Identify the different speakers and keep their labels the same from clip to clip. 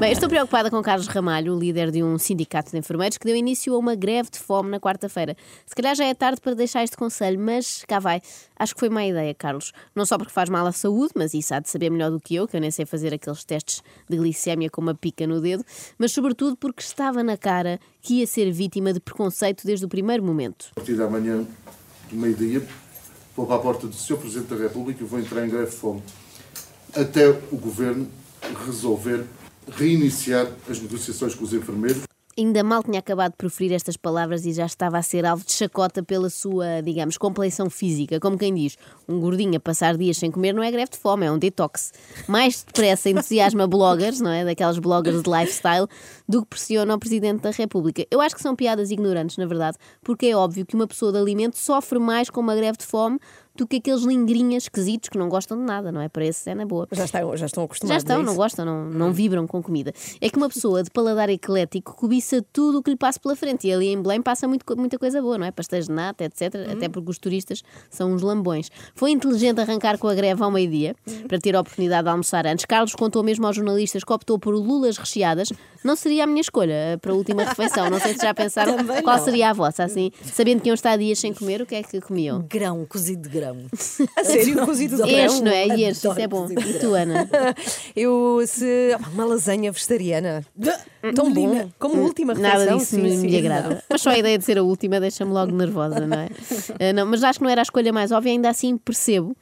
Speaker 1: Bem, estou preocupada com Carlos Ramalho, líder de um sindicato de enfermeiros, que deu início a uma greve de fome na quarta-feira. Se calhar já é tarde para deixar este conselho, mas cá vai. Acho que foi má ideia, Carlos. Não só porque faz mal à saúde, mas isso há de saber melhor do que eu, que eu nem sei fazer aqueles testes de glicémia com uma pica no dedo, mas sobretudo porque estava na cara que ia ser vítima de preconceito desde o primeiro momento.
Speaker 2: A partir da manhã, do meio-dia, vou para a porta do Sr. Presidente da República e vou entrar em greve de fome. Até o Governo resolver reiniciar as negociações com os enfermeiros.
Speaker 1: Ainda mal tinha acabado de proferir estas palavras e já estava a ser alvo de chacota pela sua, digamos, complexão física. Como quem diz, um gordinho a passar dias sem comer não é greve de fome, é um detox. Mais depressa entusiasma bloggers, não é? Daquelas bloggers de lifestyle, do que pressiona o Presidente da República. Eu acho que são piadas ignorantes, na verdade, porque é óbvio que uma pessoa de alimento sofre mais com uma greve de fome do que aqueles lingrinhas esquisitos que não gostam de nada, não é? Para esse é na boa.
Speaker 3: Já estão, já estão
Speaker 1: Já
Speaker 3: acostumados.
Speaker 1: estão,
Speaker 3: a
Speaker 1: não gostam, não, não vibram com comida. É que uma pessoa de paladar eclético cobiça tudo o que lhe passa pela frente. E ali em Belém passa muito, muita coisa boa, não é? Pastéis de nata, etc. Até porque os turistas são uns lambões. Foi inteligente arrancar com a greve ao meio-dia para ter a oportunidade de almoçar antes. Carlos contou mesmo aos jornalistas que optou por lulas recheadas. Não seria a minha escolha eh, para a última refeição. Não sei se já pensaram
Speaker 3: Também
Speaker 1: qual
Speaker 3: não.
Speaker 1: seria a vossa. Assim, sabendo que iam estar dias sem comer, o que é que comiam?
Speaker 4: Grão, cozido de grão.
Speaker 3: A sério, cozido de grão.
Speaker 1: Enche, não é? E enche, isso é bom. E
Speaker 4: grão.
Speaker 1: tu, Ana?
Speaker 3: Eu, se. Uma lasanha vegetariana. Tão bom. Como última refeição.
Speaker 1: Nada disso
Speaker 3: sim,
Speaker 1: me,
Speaker 3: sim.
Speaker 1: me agrada. Mas só a ideia de ser a última deixa-me logo nervosa, não é? Ah, não, mas acho que não era a escolha mais óbvia, ainda assim percebo.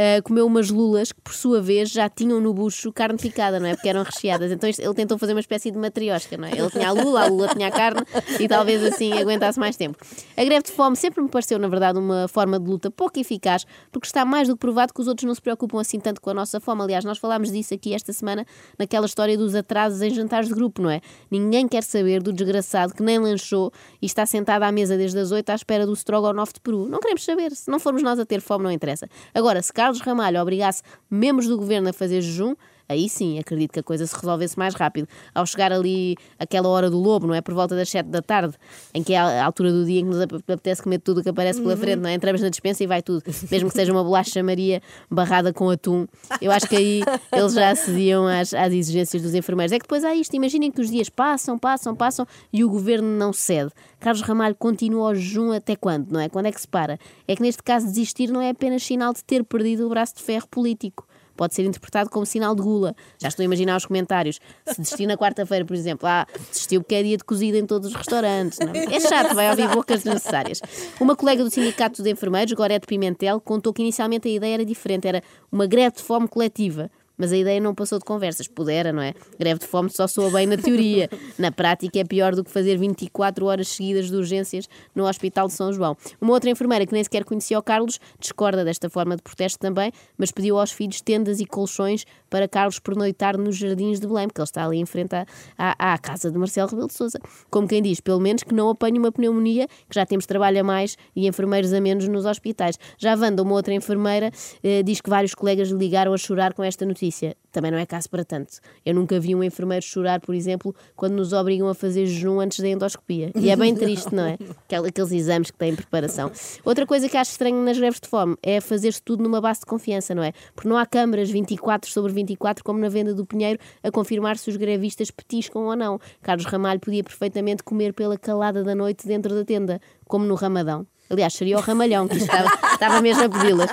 Speaker 1: Ah, comeu umas lulas que, por sua vez, já tinham no bucho carne picada, não é? Porque eram recheadas. Então ele tentou fazer uma espécie de matriosca, não é? Ele tinha a lula, a lula tinha a carne e talvez assim aguentasse mais tempo. A greve de fome sempre me pareceu, na verdade, uma forma de luta pouco eficaz, porque está mais do que provado que os outros não se preocupam assim tanto com a nossa fome. Aliás, nós falámos disso aqui esta semana naquela história dos atrasos em jantares de grupo, não é? Ninguém quer saber do desgraçado que nem lanchou e está sentado à mesa desde as 8 à espera do strogonoff de Peru. Não queremos saber. Se não formos nós a ter fome, não interessa. Agora, se Carlos Ramalho obrigasse membros do governo a fazer jejum, Aí sim, acredito que a coisa se resolvesse mais rápido. Ao chegar ali aquela hora do lobo, não é? Por volta das 7 da tarde, em que é a altura do dia em que nos ap- apetece comer tudo o que aparece pela frente, não é? Entramos na despensa e vai tudo. Mesmo que seja uma bolacha Maria barrada com atum. Eu acho que aí eles já acediam às, às exigências dos enfermeiros. É que depois há isto. Imaginem que os dias passam, passam, passam e o governo não cede. Carlos Ramalho continua ao jejum até quando, não é? Quando é que se para? É que neste caso desistir não é apenas sinal de ter perdido o braço de ferro político pode ser interpretado como sinal de gula. Já estou a imaginar os comentários. Se desistir na quarta-feira, por exemplo, ah, desistiu porque é dia de cozida em todos os restaurantes. Não? é? É chato, vai ouvir bocas desnecessárias. Uma colega do Sindicato dos Enfermeiros, Gorete Pimentel, contou que inicialmente a ideia era diferente, era uma greve de fome coletiva. Mas a ideia não passou de conversas. Pudera, não é? Greve de fome só soa bem na teoria. Na prática é pior do que fazer 24 horas seguidas de urgências no Hospital de São João. Uma outra enfermeira que nem sequer conhecia o Carlos discorda desta forma de protesto também, mas pediu aos filhos tendas e colchões para Carlos pernoitar nos jardins de Belém, porque ele está ali em frente à, à, à casa de Marcelo Rebelo de Sousa. Como quem diz, pelo menos que não apanhe uma pneumonia, que já temos trabalho a mais e enfermeiros a menos nos hospitais. Já Wanda, uma outra enfermeira, eh, diz que vários colegas ligaram a chorar com esta notícia. Também não é caso para tanto. Eu nunca vi um enfermeiro chorar, por exemplo, quando nos obrigam a fazer jejum antes da endoscopia. E é bem triste, não é? Aquel- Aqueles exames que têm preparação. Outra coisa que acho estranho nas greves de fome é fazer-se tudo numa base de confiança, não é? Porque não há câmaras 24 sobre 24, como na venda do Pinheiro, a confirmar se os grevistas petiscam ou não. Carlos Ramalho podia perfeitamente comer pela calada da noite dentro da tenda, como no Ramadão. Aliás, seria o ramalhão que estava, estava mesmo a pedi-las.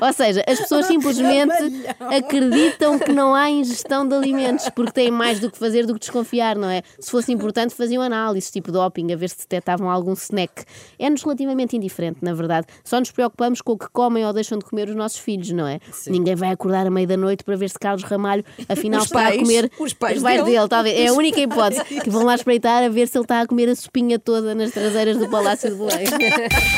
Speaker 1: Ou seja, as pessoas simplesmente acreditam que não há ingestão de alimentos porque têm mais do que fazer do que desconfiar, não é? Se fosse importante, faziam análise, tipo doping, a ver se detectavam algum snack. É-nos relativamente indiferente, na verdade. Só nos preocupamos com o que comem ou deixam de comer os nossos filhos, não é? Ninguém vai acordar à meia da noite para ver se Carlos Ramalho afinal
Speaker 3: Os
Speaker 1: está
Speaker 3: pais,
Speaker 1: a comer
Speaker 3: os pais
Speaker 1: dele.
Speaker 3: dele.
Speaker 1: talvez. É a única hipótese que vão lá espreitar a ver se ele está a comer a sopinha toda nas traseiras do Palácio de Belém.